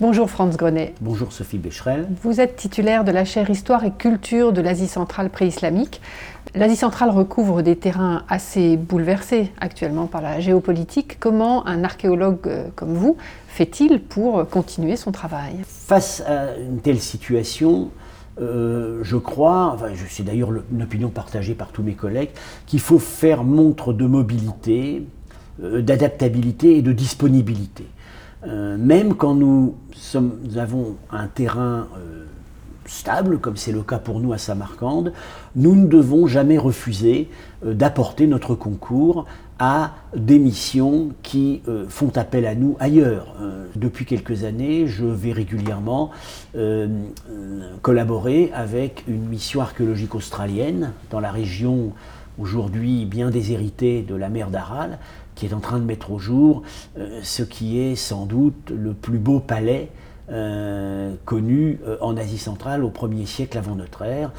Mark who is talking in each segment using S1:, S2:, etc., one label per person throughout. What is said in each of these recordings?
S1: Bonjour Franz Grenet.
S2: Bonjour Sophie Becherel.
S1: Vous êtes titulaire de la chaire Histoire et Culture de l'Asie centrale préislamique. L'Asie centrale recouvre des terrains assez bouleversés actuellement par la géopolitique. Comment un archéologue euh, comme vous fait-il pour continuer son travail?
S2: Face à une telle situation, euh, je crois, enfin, c'est d'ailleurs une opinion partagée par tous mes collègues, qu'il faut faire montre de mobilité, euh, d'adaptabilité et de disponibilité. Euh, même quand nous, avons un terrain euh, stable, comme c'est le cas pour nous à Samarcande, nous ne devons jamais refuser euh, d'apporter notre concours à des missions qui font appel à nous ailleurs. depuis quelques années, je vais régulièrement collaborer avec une mission archéologique australienne dans la région aujourd'hui bien déshéritée de la mer d'Aral, qui est en train de mettre au jour euh, ce qui est sans doute le plus beau palais euh, connu euh, en Asie centrale au 1er siècle avant notre ère.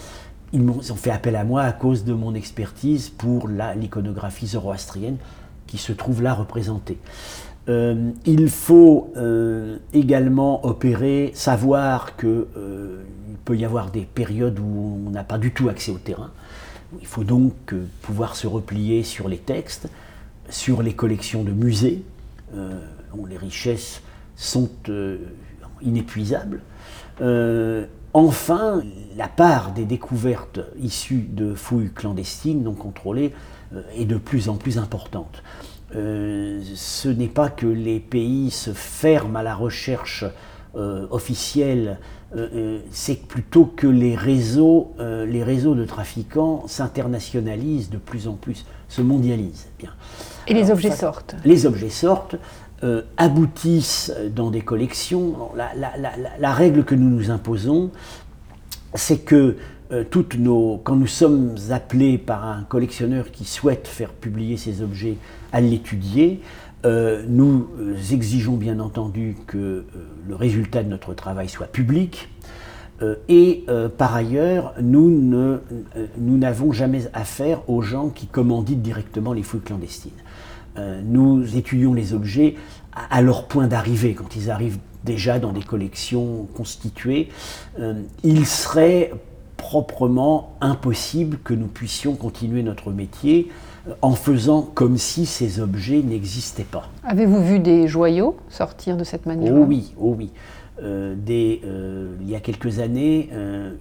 S2: Ils ont fait appel à moi à cause de mon expertise pour l'iconographie zoroastrienne qui se trouve là représentée. il faut également opérer, savoir qu'il peut y avoir des périodes où on n'a pas du tout accès au terrain. Il faut donc pouvoir se replier sur les textes, sur les collections de musées, euh, où les richesses sont euh, inépuisables. Euh, enfin, la part des découvertes issues de fouilles clandestines non contrôlées est de plus en plus importante. ce n'est pas que les pays se ferment à la recherche officielle, c'est plutôt que les réseaux, les réseaux de trafiquants s'internationalisent de plus en plus, se mondialisent. Bien.
S1: Et les objets sortent
S2: Les objets sortent, euh, aboutissent dans des collections. La, règle que nous nous imposons, c'est que euh, toutes nos, quand nous sommes appelés par un collectionneur qui souhaite faire publier ces objets à l'étudier, euh, nous exigeons bien entendu que le résultat de notre travail soit public. et par ailleurs, nous n'avons jamais affaire aux gens qui commanditent directement les fouilles clandestines. Euh, nous étudions les objets à, leur point d'arrivée, quand ils arrivent déjà dans des collections constituées. Euh, il serait proprement impossible que nous puissions continuer notre métier euh, en faisant comme si ces objets n'existaient pas.
S1: Avez-vous vu des joyaux sortir de cette manière
S2: Oh oui, oh oui. il y a quelques années,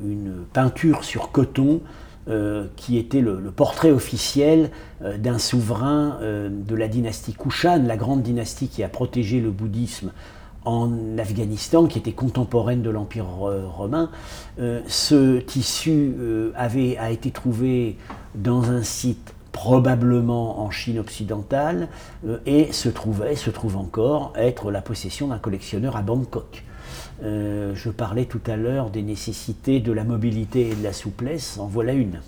S2: une peinture sur coton euh, qui était le, portrait officiel euh, d'un souverain euh, de la dynastie Kushan, la grande dynastie qui a protégé le bouddhisme en Afghanistan, qui était contemporaine de l'Empire romain. ce tissu avait, a été trouvé dans un site probablement en Chine occidentale et se trouvait, se trouve encore, être la possession d'un collectionneur à Bangkok. Euh, je parlais tout à l'heure des nécessités de la mobilité et de la souplesse, en voilà une.